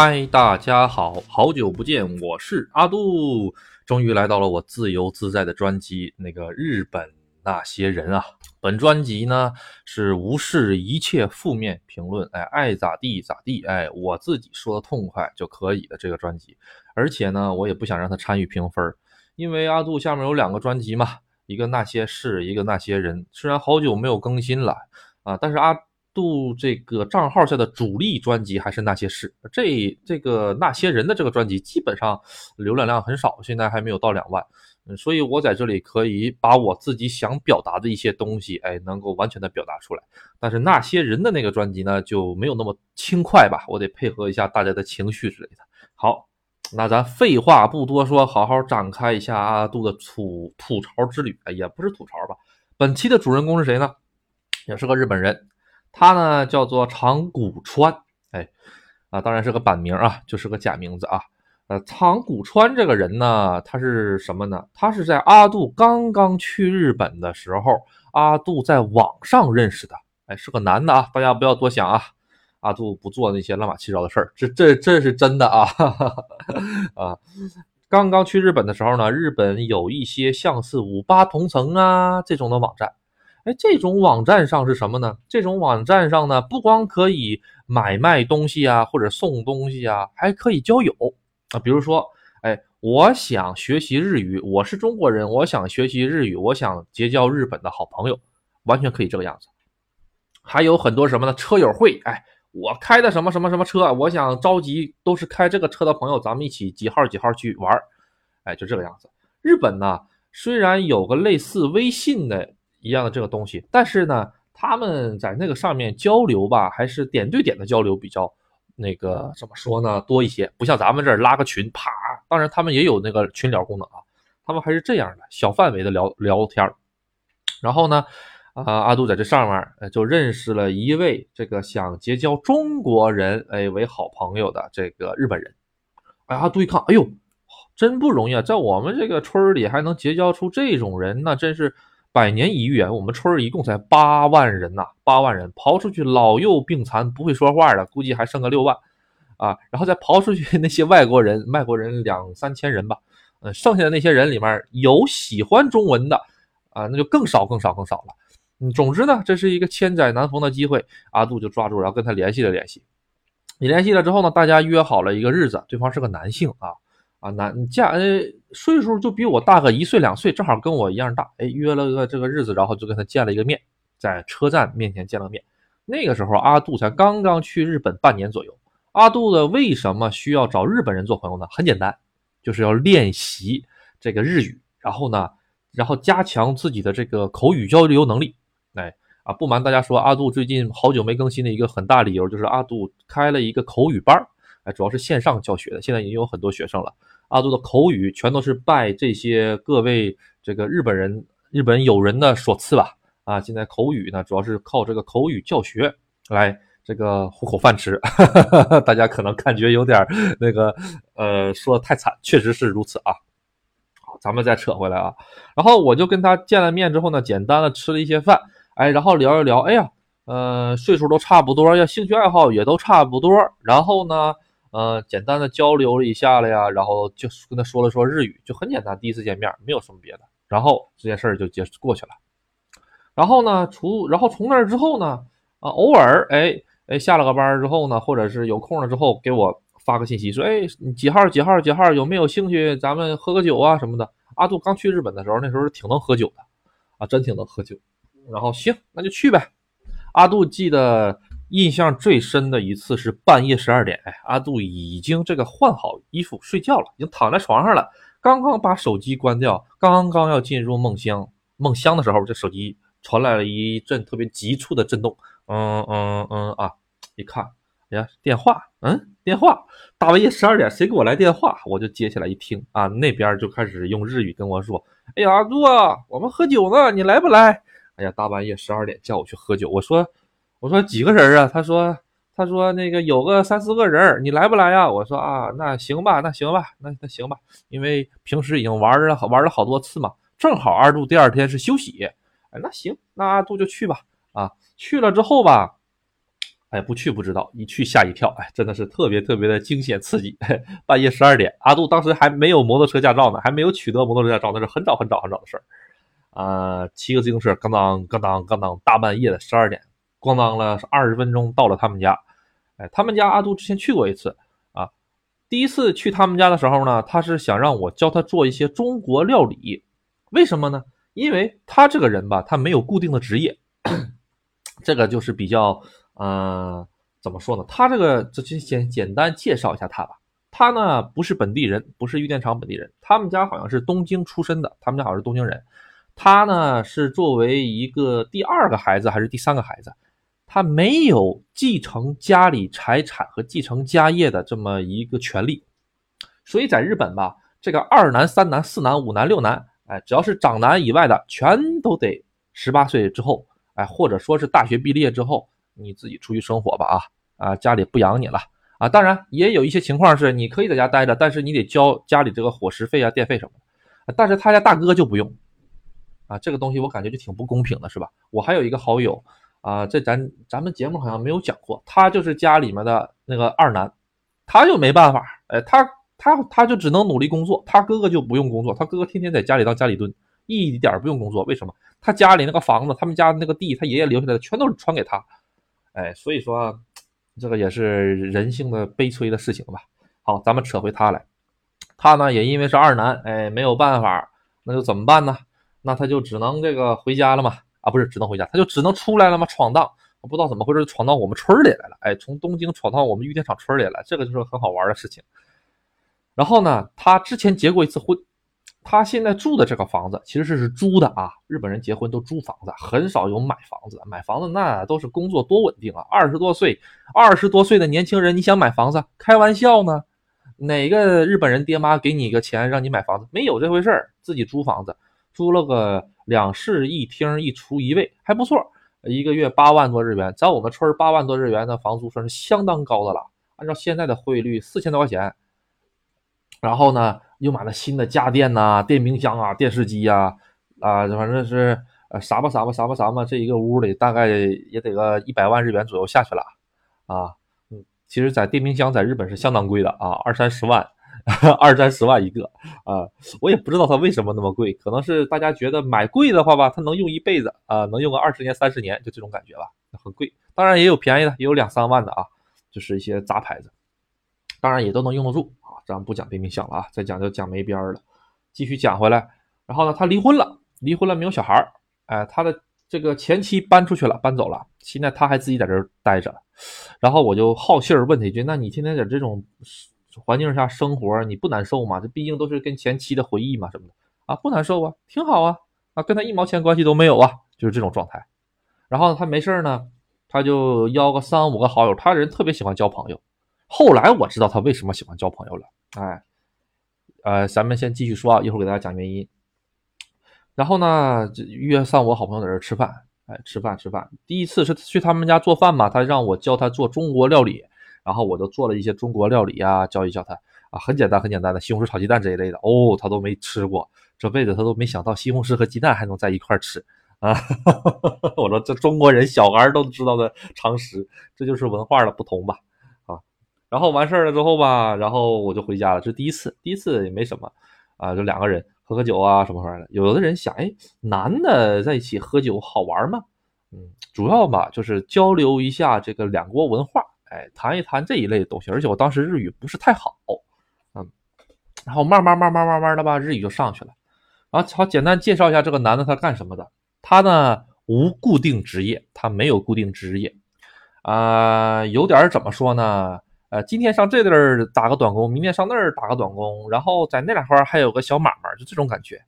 嗨，大家好，好久不见，我是阿杜，终于来到了我自由自在的专辑，那个日本那些人啊。本专辑呢是无视一切负面评论，哎，爱咋地咋地，哎，我自己说的痛快就可以的这个专辑。而且呢，我也不想让他参与评分，因为阿杜下面有两个专辑嘛，一个那些事，一个那些人。虽然好久没有更新了啊，但是阿。度这个账号下的主力专辑还是那些事，这这个那些人的这个专辑基本上浏览量很少，现在还没有到两万，所以我在这里可以把我自己想表达的一些东西，哎，能够完全的表达出来。但是那些人的那个专辑呢，就没有那么轻快吧，我得配合一下大家的情绪之类的。好，那咱废话不多说，好好展开一下阿杜的吐吐槽之旅，哎，也不是吐槽吧。本期的主人公是谁呢？也是个日本人。他呢叫做长谷川，哎，啊，当然是个版名啊，就是个假名字啊。呃，长谷川这个人呢，他是什么呢？他是在阿杜刚刚去日本的时候，阿杜在网上认识的，哎，是个男的啊，大家不要多想啊。阿杜不做那些乱码七糟的事儿，这这这是真的啊哈哈，啊，刚刚去日本的时候呢，日本有一些像是五八同城啊这种的网站。哎，这种网站上是什么呢？这种网站上呢，不光可以买卖东西啊，或者送东西啊，还可以交友啊。比如说，哎，我想学习日语，我是中国人，我想学习日语，我想结交日本的好朋友，完全可以这个样子。还有很多什么呢？车友会，哎，我开的什么什么什么车，我想召集都是开这个车的朋友，咱们一起几号几号去玩儿，哎，就这个样子。日本呢，虽然有个类似微信的。一样的这个东西，但是呢，他们在那个上面交流吧，还是点对点的交流比较那个怎么说？呢，多一些，不像咱们这儿拉个群，啪，当然他们也有那个群聊功能啊，他们还是这样的小范围的聊聊天然后呢，啊，阿杜在这上面就认识了一位这个想结交中国人哎为好朋友的这个日本人，哎，阿杜一看，哎呦，真不容易啊，在我们这个村里还能结交出这种人，那真是。百年一遇啊！我们村儿一共才八万人呐，八万人刨出去老幼病残不会说话的，估计还剩个六万啊。然后再刨出去那些外国人，外国人两三千人吧，呃，剩下的那些人里面有喜欢中文的啊，那就更少更少更少了。嗯，总之呢，这是一个千载难逢的机会，阿杜就抓住，然后跟他联系了联系。你联系了之后呢，大家约好了一个日子，对方是个男性啊。啊，男嫁呃岁数就比我大个一岁两岁，正好跟我一样大。哎，约了个这个日子，然后就跟他见了一个面，在车站面前见了面。那个时候阿杜才刚刚去日本半年左右。阿杜的为什么需要找日本人做朋友呢？很简单，就是要练习这个日语，然后呢，然后加强自己的这个口语交流能力。哎，啊，不瞒大家说，阿杜最近好久没更新的一个很大理由就是阿杜开了一个口语班儿。主要是线上教学的，现在已经有很多学生了。阿杜的口语全都是拜这些各位这个日本人、日本友人的所赐吧。啊，现在口语呢，主要是靠这个口语教学来这个糊口饭吃。大家可能感觉有点那个，呃，说的太惨，确实是如此啊。好，咱们再扯回来啊。然后我就跟他见了面之后呢，简单的吃了一些饭，哎，然后聊一聊，哎呀，呃，岁数都差不多呀，兴趣爱好也都差不多，然后呢。呃，简单的交流了一下了呀，然后就跟他说了说日语，就很简单，第一次见面没有什么别的，然后这件事儿就结过去了。然后呢，除然后从那之后呢，啊，偶尔哎哎下了个班之后呢，或者是有空了之后给我发个信息说，哎，几号几号几号有没有兴趣咱们喝个酒啊什么的。阿杜刚去日本的时候，那时候挺能喝酒的啊，真挺能喝酒。然后行，那就去呗。阿杜记得。印象最深的一次是半夜十二点，哎，阿杜已经这个换好衣服睡觉了，已经躺在床上了，刚刚把手机关掉，刚刚要进入梦乡，梦乡的时候，这手机传来了一阵特别急促的震动，嗯嗯嗯啊，一看，哎呀，电话，嗯，电话，大半夜十二点，谁给我来电话？我就接起来一听，啊，那边就开始用日语跟我说，哎呀，阿杜啊，我们喝酒呢，你来不来？哎呀，大半夜十二点叫我去喝酒，我说。我说几个人啊？他说，他说那个有个三四个人，你来不来呀？我说啊，那行吧，那行吧，那那行吧，因为平时已经玩了玩了好多次嘛，正好二度第二天是休息，哎，那行，那阿杜就去吧。啊，去了之后吧，哎，不去不知道，一去吓一跳，哎，真的是特别特别的惊险刺激。半夜十二点，阿杜当时还没有摩托车驾照呢，还没有取得摩托车驾照，那是很早很早很早的事儿。啊，骑个自行车，咣当咣当咣当，大半夜的十二点，咣当了二十分钟到了他们家。哎，他们家阿杜之前去过一次啊，第一次去他们家的时候呢，他是想让我教他做一些中国料理，为什么呢？因为他这个人吧，他没有固定的职业，这个就是比较。嗯，怎么说呢？他这个，这就先简单介绍一下他吧。他呢不是本地人，不是玉电厂本地人，他们家好像是东京出身的，他们家好像是东京人。他呢是作为一个第二个孩子还是第三个孩子，他没有继承家里财产和继承家业的这么一个权利，所以在日本吧，这个二男、三男、四男、五男、六男，哎，只要是长男以外的，全都得十八岁之后，哎，或者说是大学毕业之后。你自己出去生活吧啊啊，家里不养你了啊！当然也有一些情况是你可以在家待着，但是你得交家里这个伙食费啊、电费什么的。但是他家大哥就不用啊，这个东西我感觉就挺不公平的，是吧？我还有一个好友啊，这咱咱们节目好像没有讲过，他就是家里面的那个二男，他就没办法，哎，他他他就只能努力工作，他哥哥就不用工作，他哥哥天天在家里当家里蹲，一点不用工作。为什么？他家里那个房子，他们家那个地，他爷爷留下来的全都是传给他。哎，所以说，这个也是人性的悲催的事情吧。好，咱们扯回他来，他呢也因为是二男，哎，没有办法，那就怎么办呢？那他就只能这个回家了嘛。啊，不是只能回家，他就只能出来了嘛，闯荡。不知道怎么回事，闯到我们村里来了。哎，从东京闯到我们玉电厂村里来，这个就是很好玩的事情。然后呢，他之前结过一次婚。他现在住的这个房子其实是是租的啊，日本人结婚都租房子，很少有买房子。买房子那都是工作多稳定啊！二十多岁，二十多岁的年轻人，你想买房子？开玩笑呢！哪个日本人爹妈给你个钱让你买房子？没有这回事儿，自己租房子，租了个两室一厅一厨一卫，还不错，一个月八万多日元，在我们村八万多日元的房租算是相当高的了。按照现在的汇率，四千多块钱。然后呢？又买了新的家电呐，电冰箱啊，电视机呀，啊，反正是呃啥吧啥吧啥吧啥吧，这一个屋里大概也得个一百万日元左右下去了，啊，嗯，其实，在电冰箱在日本是相当贵的啊，二三十万，二三十万一个啊，我也不知道它为什么那么贵，可能是大家觉得买贵的话吧，它能用一辈子啊，能用个二十年三十年，就这种感觉吧，很贵。当然也有便宜的，也有两三万的啊，就是一些杂牌子，当然也都能用得住啊。咱不讲电冰箱了啊，再讲就讲没边儿了。继续讲回来，然后呢，他离婚了，离婚了没有小孩儿，哎，他的这个前妻搬出去了，搬走了，现在他还自己在这儿待着。然后我就好信儿问他一句：“那你天天在这种环境下生活，你不难受吗？这毕竟都是跟前妻的回忆嘛，什么的啊，不难受啊，挺好啊，啊，跟他一毛钱关系都没有啊，就是这种状态。然后他没事呢，他就邀个三五个好友，他人特别喜欢交朋友。后来我知道他为什么喜欢交朋友了。哎，呃，咱们先继续说啊，一会儿给大家讲原因。然后呢，约上我好朋友在这吃饭，哎，吃饭吃饭。第一次是去他们家做饭嘛，他让我教他做中国料理，然后我就做了一些中国料理啊，教一教他啊，很简单很简单的西红柿炒鸡蛋这一类的。哦，他都没吃过，这辈子他都没想到西红柿和鸡蛋还能在一块吃啊！我说这中国人小孩都知道的常识，这就是文化的不同吧。啊然后完事儿了之后吧，然后我就回家了。这第一次，第一次也没什么，啊，就两个人喝喝酒啊什么玩意儿的。有的人想，哎，男的在一起喝酒好玩吗？嗯，主要吧就是交流一下这个两国文化，哎，谈一谈这一类的东西。而且我当时日语不是太好，嗯，然后慢慢慢慢慢慢的吧，日语就上去了。然后好，简单介绍一下这个男的他干什么的。他呢无固定职业，他没有固定职业，啊，有点怎么说呢？呃，今天上这地儿打个短工，明天上那儿打个短工，然后在那两块还有个小买卖，就这种感觉。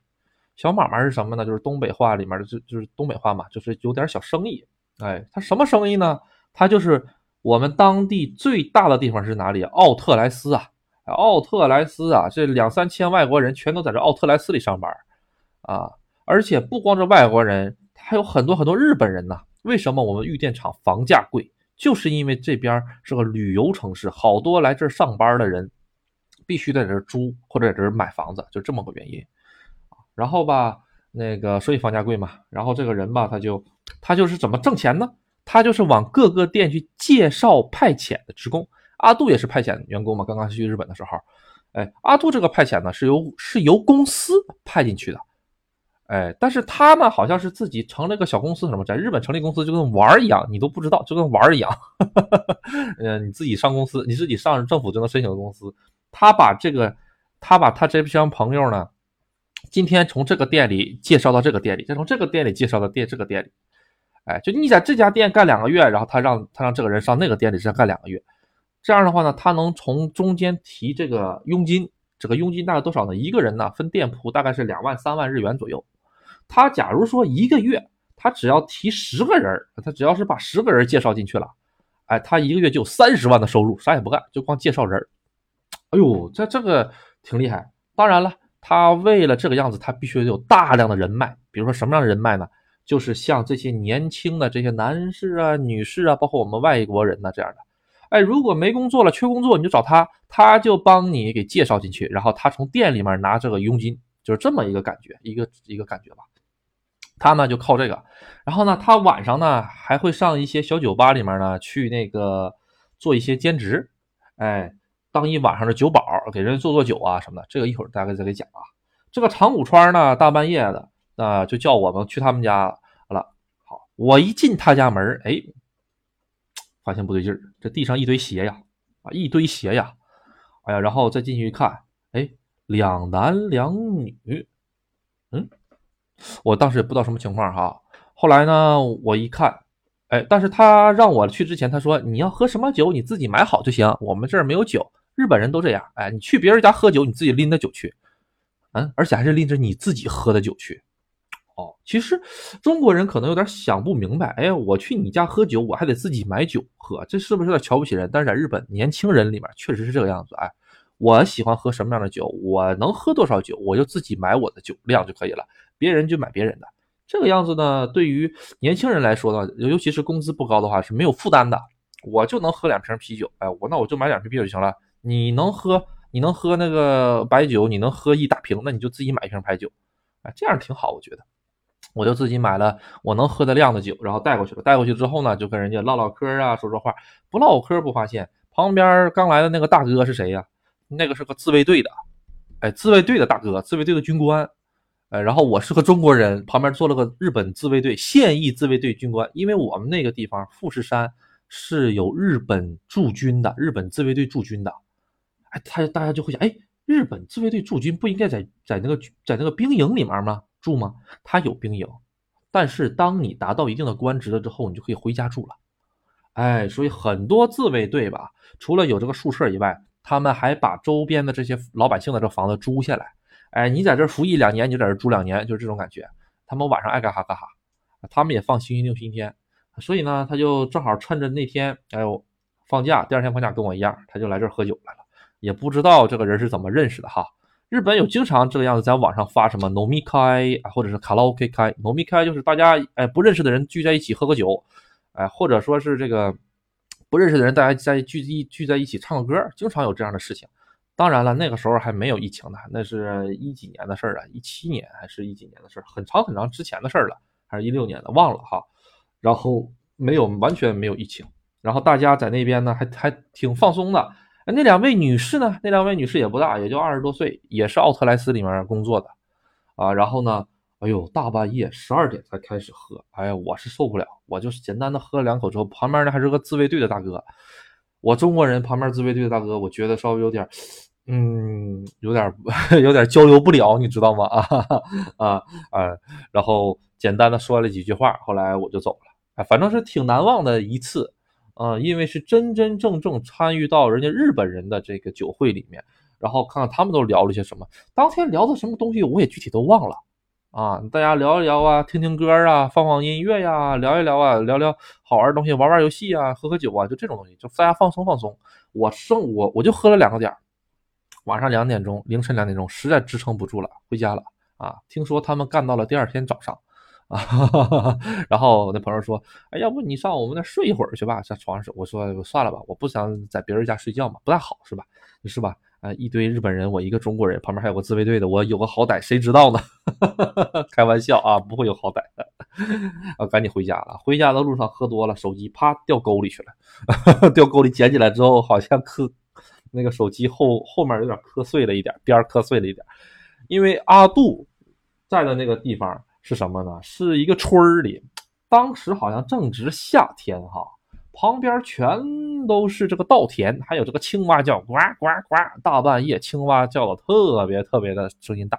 小买卖是什么呢？就是东北话里面的，就就是东北话嘛，就是有点小生意。哎，他什么生意呢？他就是我们当地最大的地方是哪里？奥特莱斯啊，奥特莱斯啊，这两三千外国人全都在这奥特莱斯里上班啊。而且不光是外国人，还有很多很多日本人呢。为什么我们玉电厂房价贵？就是因为这边是个旅游城市，好多来这上班的人必须在这租或者在这买房子，就这么个原因。然后吧，那个所以房价贵嘛。然后这个人吧，他就他就是怎么挣钱呢？他就是往各个店去介绍派遣的职工。阿杜也是派遣员工嘛，刚刚去日本的时候，哎，阿杜这个派遣呢是由是由公司派进去的，哎，但是他呢好像是自己成了个小公司，什么在日本成立公司就跟玩儿一样，你都不知道，就跟玩儿一样，嗯，你自己上公司，你自己上政府就能申请的公司，他把这个，他把他这帮朋友呢，今天从这个店里介绍到这个店里，再从这个店里介绍到店这个店里，哎，就你在这家店干两个月，然后他让他让这个人上那个店里再干两个月。这样的话呢，他能从中间提这个佣金，这个佣金大概多少呢？一个人呢分店铺大概是两万三万日元左右。他假如说一个月，他只要提十个人，他只要是把十个人介绍进去了，哎，他一个月就有三十万的收入，啥也不干，就光介绍人。哎呦，这这个挺厉害。当然了，他为了这个样子，他必须得有大量的人脉。比如说什么样的人脉呢？就是像这些年轻的这些男士啊、女士啊，包括我们外国人呢这样的。哎，如果没工作了，缺工作，你就找他，他就帮你给介绍进去，然后他从店里面拿这个佣金，就是这么一个感觉，一个一个感觉吧。他呢就靠这个，然后呢，他晚上呢还会上一些小酒吧里面呢去那个做一些兼职，哎，当一晚上的酒保，给人做做酒啊什么的。这个一会儿大概再给讲啊。这个长谷川呢，大半夜的，那就叫我们去他们家。我一进他家门，哎。发现不对劲儿，这地上一堆鞋呀，啊，一堆鞋呀，哎呀，然后再进去一看，哎，两男两女，嗯，我当时也不知道什么情况哈。后来呢，我一看，哎，但是他让我去之前，他说你要喝什么酒，你自己买好就行，我们这儿没有酒，日本人都这样，哎，你去别人家喝酒，你自己拎着酒去，嗯，而且还是拎着你自己喝的酒去。哦，其实中国人可能有点想不明白，哎，我去你家喝酒，我还得自己买酒喝，这是不是有点瞧不起人？但是在日本年轻人里面确实是这个样子，哎，我喜欢喝什么样的酒，我能喝多少酒，我就自己买我的酒量就可以了，别人就买别人的。这个样子呢，对于年轻人来说呢，尤其是工资不高的话是没有负担的，我就能喝两瓶啤酒，哎，我那我就买两瓶啤酒就行了。你能喝，你能喝那个白酒，你能喝一大瓶，那你就自己买一瓶白酒，哎，这样挺好，我觉得。我就自己买了我能喝的量的酒，然后带过去了。带过去之后呢，就跟人家唠唠嗑啊，说说话。不唠嗑不发现旁边刚来的那个大哥是谁呀？那个是个自卫队的，哎，自卫队的大哥，自卫队的军官。哎，然后我是个中国人，旁边坐了个日本自卫队现役自卫队军官。因为我们那个地方富士山是有日本驻军的，日本自卫队驻军的。哎，他大家就会想，哎，日本自卫队驻军不应该在在那个在那个兵营里面吗？住吗？他有兵营，但是当你达到一定的官职了之后，你就可以回家住了。哎，所以很多自卫队吧，除了有这个宿舍以外，他们还把周边的这些老百姓的这房子租下来。哎，你在这服役两年，你就在这住两年，就是这种感觉。他们晚上爱干哈干哈，他们也放星期六、星期天。所以呢，他就正好趁着那天，哎呦，放假，第二天放假跟我一样，他就来这儿喝酒来了。也不知道这个人是怎么认识的哈。日本有经常这个样子，在网上发什么 “nomi kai” 啊，或者是卡拉 OK 开 “nomi kai”，就是大家哎不认识的人聚在一起喝个酒，哎，或者说是这个不认识的人大家在聚一聚在一起唱个歌，经常有这样的事情。当然了，那个时候还没有疫情呢，那是一几年的事儿啊，一七年还是一几年的事儿，很长很长之前的事儿了，还是一六年的，忘了哈。然后没有完全没有疫情，然后大家在那边呢还还挺放松的。那两位女士呢？那两位女士也不大，也就二十多岁，也是奥特莱斯里面工作的，啊，然后呢，哎呦，大半夜十二点才开始喝，哎呀，我是受不了，我就是简单的喝了两口之后，旁边呢还是个自卫队的大哥，我中国人旁边自卫队的大哥，我觉得稍微有点，嗯，有点 有点交流不了，你知道吗？啊啊啊！然后简单的说了几句话，后来我就走了，哎，反正是挺难忘的一次。啊，因为是真真正正参与到人家日本人的这个酒会里面，然后看看他们都聊了些什么。当天聊的什么东西，我也具体都忘了啊。大家聊一聊啊，听听歌啊，放放音乐呀，聊一聊啊，聊聊好玩的东西，玩玩游戏啊，喝喝酒啊，就这种东西，就大家放松放松。我剩我我就喝了两个点，晚上两点钟，凌晨两点钟，实在支撑不住了，回家了啊。听说他们干到了第二天早上。啊，然后我那朋友说：“哎，要不你上我们那睡一会儿去吧，在床上睡。”我说：“算了吧，我不想在别人家睡觉嘛，不太好，是吧？是吧？啊，一堆日本人，我一个中国人，旁边还有个自卫队的，我有个好歹，谁知道呢？开玩笑啊，不会有好歹的。啊，赶紧回家了。回家的路上喝多了，手机啪掉沟里去了，掉沟里捡起来之后，好像磕那个手机后后面有点磕碎了一点，边磕碎了一点。因为阿杜在的那个地方是什么呢？是一个村儿里，当时好像正值夏天哈。旁边全都是这个稻田，还有这个青蛙叫呱呱呱，大半夜青蛙叫的特别特别的声音大。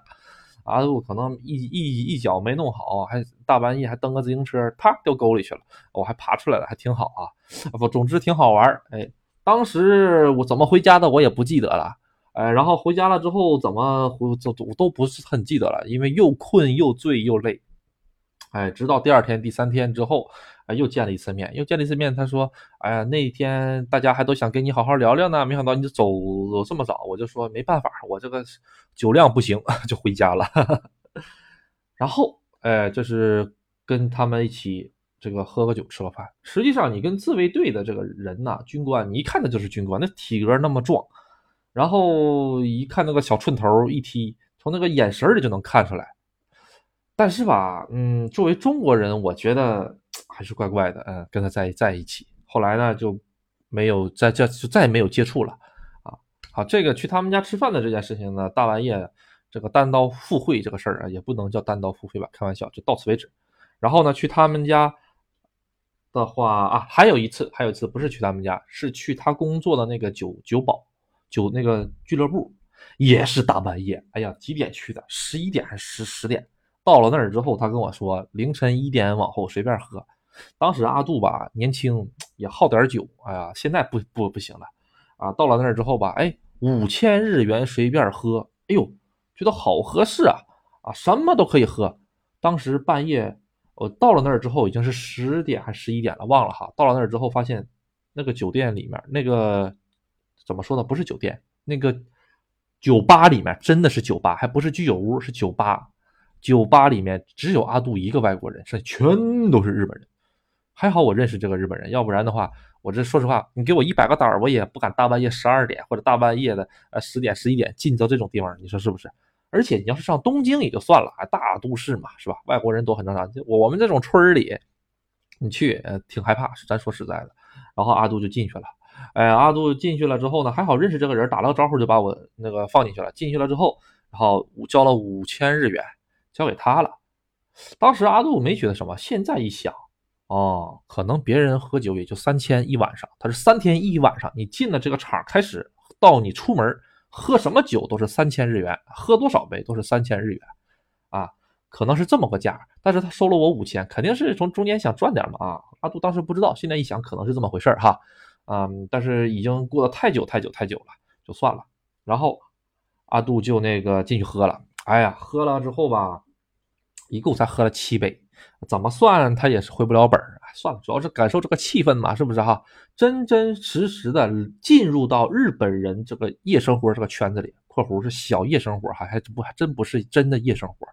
阿杜可能一一一脚没弄好，还大半夜还蹬个自行车，啪掉沟里去了。我还爬出来了，还挺好啊。不，总之挺好玩。哎，当时我怎么回家的我也不记得了。哎，然后回家了之后怎么回都都都不是很记得了，因为又困又醉又累。哎，直到第二天、第三天之后。又见了一次面，又见了一次面。他说：“哎呀，那天大家还都想跟你好好聊聊呢，没想到你走走这么早。”我就说：“没办法，我这个酒量不行，就回家了。”然后，哎，这是跟他们一起这个喝个酒、吃个饭。实际上，你跟自卫队的这个人呐，军官，你一看他就是军官，那体格那么壮，然后一看那个小寸头一踢，从那个眼神里就能看出来。但是吧，嗯，作为中国人，我觉得。还是怪怪的，嗯，跟他在在一起，后来呢就没有再再就再也没有接触了，啊，好，这个去他们家吃饭的这件事情呢，大半夜这个单刀赴会这个事儿啊，也不能叫单刀赴会吧，开玩笑，就到此为止。然后呢，去他们家的话啊，还有一次，还有一次不是去他们家，是去他工作的那个酒酒保酒那个俱乐部，也是大半夜，哎呀，几点去的？十一点还是十十点？到了那儿之后，他跟我说，凌晨一点往后随便喝。当时阿杜吧年轻也好点酒，哎呀，现在不不不行了啊！到了那儿之后吧，哎，五千日元随便喝，哎呦，觉得好合适啊啊，什么都可以喝。当时半夜我到了那儿之后已经是十点还十一点了，忘了哈。到了那儿之后发现那个酒店里面那个怎么说呢？不是酒店，那个酒吧里面真的是酒吧，还不是居酒屋，是酒吧。酒吧里面只有阿杜一个外国人，剩下全都是日本人。还好我认识这个日本人，要不然的话，我这说实话，你给我一百个胆儿，我也不敢大半夜十二点或者大半夜的呃十点十一点进到这种地方，你说是不是？而且你要是上东京也就算了，大都市嘛，是吧？外国人多很正常。我我们这种村里，你去挺害怕，咱说实在的。然后阿杜就进去了，哎，阿杜进去了之后呢，还好认识这个人，打了个招呼就把我那个放进去了。进去了之后，然后交了五千日元，交给他了。当时阿杜没觉得什么，现在一想。哦，可能别人喝酒也就三千一晚上，他是三天一晚上。你进了这个场，开始到你出门，喝什么酒都是三千日元，喝多少杯都是三千日元，啊，可能是这么个价。但是他收了我五千，肯定是从中间想赚点嘛啊。阿杜当时不知道，现在一想可能是这么回事哈，嗯，但是已经过得太久太久太久了，就算了。然后阿杜就那个进去喝了，哎呀，喝了之后吧，一共才喝了七杯。怎么算他也是回不了本儿，算了，主要是感受这个气氛嘛，是不是哈？真真实实的进入到日本人这个夜生活这个圈子里（括弧是小夜生活哈，还不还真不是真的夜生活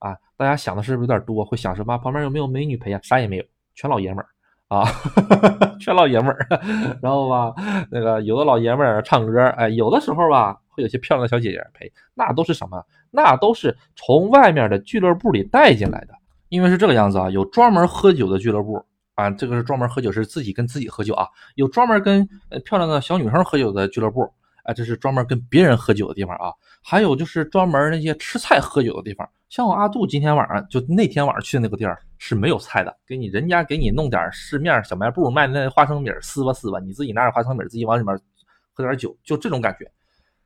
啊）。大家想的是不是有点多？会想什么？旁边有没有美女陪啊？啥也没有，全老爷们儿啊，全老爷们儿。然后吧，那个有的老爷们儿唱歌，哎，有的时候吧会有些漂亮的小姐姐陪，那都是什么？那都是从外面的俱乐部里带进来的。因为是这个样子啊，有专门喝酒的俱乐部啊，这个是专门喝酒，是自己跟自己喝酒啊。有专门跟呃漂亮的小女生喝酒的俱乐部，这是专门跟别人喝酒的地方啊。还有就是专门那些吃菜喝酒的地方，像我阿杜今天晚上就那天晚上去的那个地儿是没有菜的，给你人家给你弄点市面小卖部卖的那花生米撕吧撕吧，你自己拿点花生米自己往里面喝点酒，就这种感觉。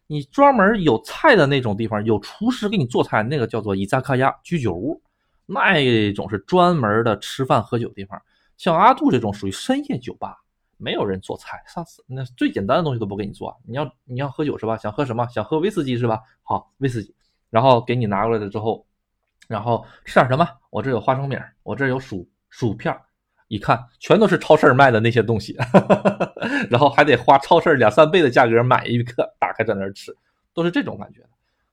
你专门有菜的那种地方，有厨师给你做菜，那个叫做伊扎卡亚居酒屋。那种是专门的吃饭喝酒的地方，像阿杜这种属于深夜酒吧，没有人做菜，上次那最简单的东西都不给你做。你要你要喝酒是吧？想喝什么？想喝威士忌是吧？好，威士忌，然后给你拿过来了之后，然后吃点什么？我这有花生米，我这有薯薯片，一看全都是超市卖的那些东西，然后还得花超市两三倍的价格买一个，打开在那儿吃，都是这种感觉。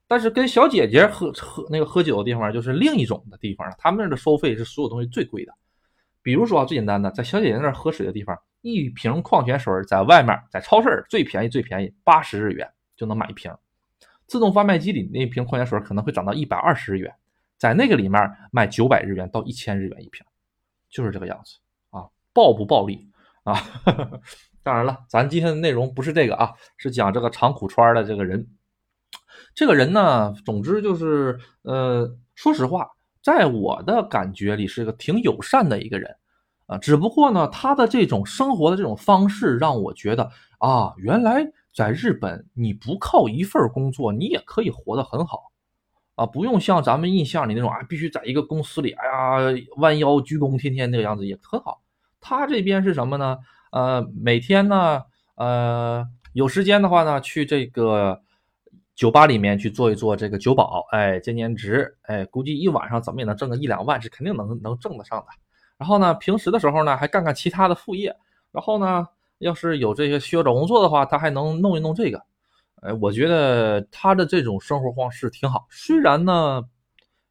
但是跟小姐姐喝喝那个喝酒的地方就是另一种的地方，他们那儿的收费是所有东西最贵的。比如说啊，最简单的，在小姐姐那儿喝水的地方，一瓶矿泉水在外面在超市最便宜最便宜八十日元，就能买一瓶。自动贩卖机里那瓶矿泉水可能会涨到一百二十日元，在那个里面卖九百日元到一千日元一瓶，就是这个样子啊，暴不暴利啊？当然了，咱今天的内容不是这个啊，是讲这个长谷川的这个人。这个人呢，总之就是，呃，说实话，在我的感觉里是个挺友善的一个人啊。只不过呢，他的这种生活的这种方式让我觉得啊，原来在日本你不靠一份工作，你也可以活得很好啊，不用像咱们印象里那种啊，必须在一个公司里，哎呀，弯腰鞠躬，天天那个样子也很好。他这边是什么呢？呃，每天呢，呃，有时间的话呢，去这个酒吧里面去做一做这个酒保，哎，兼兼职，哎，估计一晚上怎么也能挣个一两万，是肯定能能挣得上的。然后呢，平时的时候呢，还干干其他的副业。然后呢，要是有这个需要找工作的话，他还能弄一弄这个。哎，我觉得他的这种生活方式挺好。虽然呢，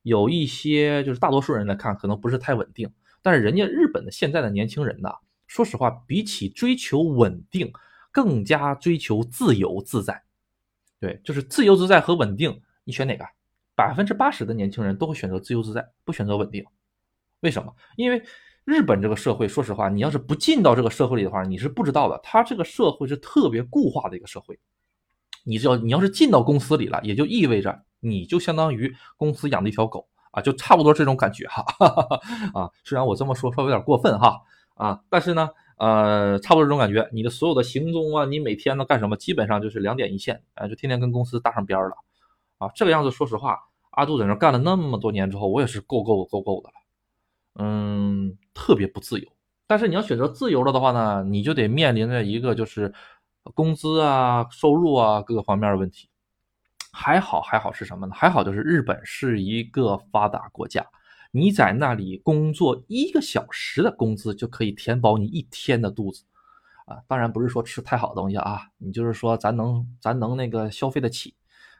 有一些就是大多数人来看可能不是太稳定，但是人家日本的现在的年轻人呢。说实话，比起追求稳定，更加追求自由自在。对，就是自由自在和稳定，你选哪个？百分之八十的年轻人都会选择自由自在，不选择稳定。为什么？因为日本这个社会，说实话，你要是不进到这个社会里的话，你是不知道的。它这个社会是特别固化的一个社会。你只要你要是进到公司里了，也就意味着你就相当于公司养的一条狗啊，就差不多这种感觉哈。哈,哈,哈啊，虽然我这么说稍微有点过分哈。啊，但是呢，呃，差不多这种感觉，你的所有的行踪啊，你每天都干什么，基本上就是两点一线，哎，就天天跟公司搭上边儿了，啊，这个样子，说实话，阿杜在那干了那么多年之后，我也是够够够够的了，嗯，特别不自由。但是你要选择自由了的话呢，你就得面临着一个就是工资啊、收入啊各个方面的问题。还好还好是什么呢？还好就是日本是一个发达国家。你在那里工作一个小时的工资就可以填饱你一天的肚子，啊，当然不是说吃太好的东西啊，你就是说咱能咱能那个消费得起，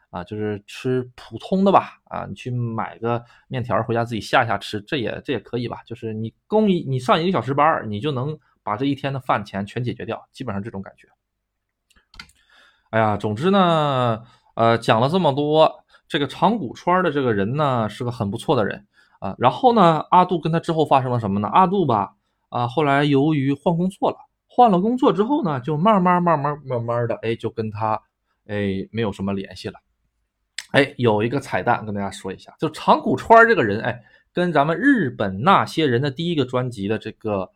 啊，就是吃普通的吧，啊，你去买个面条回家自己下下吃，这也这也可以吧，就是你工一你上一个小时班你就能把这一天的饭钱全解决掉，基本上这种感觉。哎呀，总之呢，呃，讲了这么多，这个长谷川的这个人呢，是个很不错的人。啊，然后呢，阿杜跟他之后发生了什么呢？阿杜吧，啊，后来由于换工作了，换了工作之后呢，就慢慢慢慢慢慢的，哎，就跟他，哎，没有什么联系了。哎，有一个彩蛋跟大家说一下，就长谷川这个人，哎，跟咱们日本那些人的第一个专辑的这个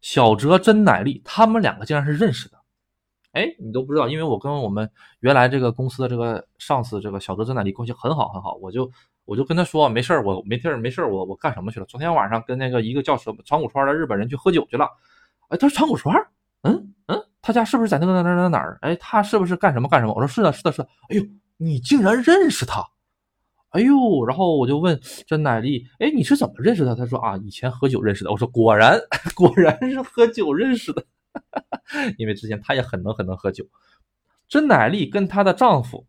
小泽真乃力，他们两个竟然是认识的。哎，你都不知道，因为我跟我们原来这个公司的这个上司这个小泽真乃力关系很好很好，我就。我就跟他说没事儿，我没事儿，没事儿，我我干什么去了？昨天晚上跟那个一个叫什么长谷川的日本人去喝酒去了。哎，他说长谷川，嗯嗯，他家是不是在那个哪哪哪哪儿？哎，他是不是干什么干什么？我说是的，是的，是的。哎呦，你竟然认识他？哎呦，然后我就问真乃丽，哎，你是怎么认识的？他说啊，以前喝酒认识的。我说果然 果然是喝酒认识的，因为之前他也很能很能喝酒。真乃丽跟她的丈夫。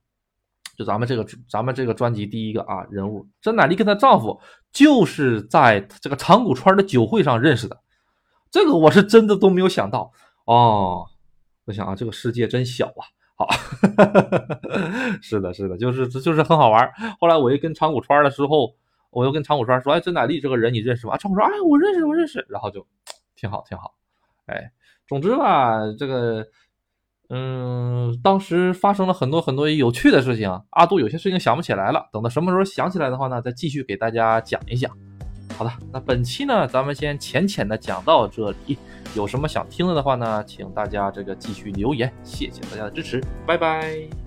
就咱们这个咱们这个专辑第一个啊人物真乃丽跟她丈夫就是在这个长谷川的酒会上认识的，这个我是真的都没有想到哦。我想啊，这个世界真小啊。好，是的，是的，就是就是很好玩。后来我一跟长谷川的时候，我又跟长谷川说：“哎，真乃丽这个人你认识吗？”长谷川说：“哎，我认识，我认识。”然后就 挺好，挺好。哎，总之吧，这个。嗯，当时发生了很多很多有趣的事情，阿杜有些事情想不起来了。等到什么时候想起来的话呢，再继续给大家讲一讲。好的，那本期呢，咱们先浅浅的讲到这里。有什么想听的的话呢，请大家这个继续留言，谢谢大家的支持，拜拜。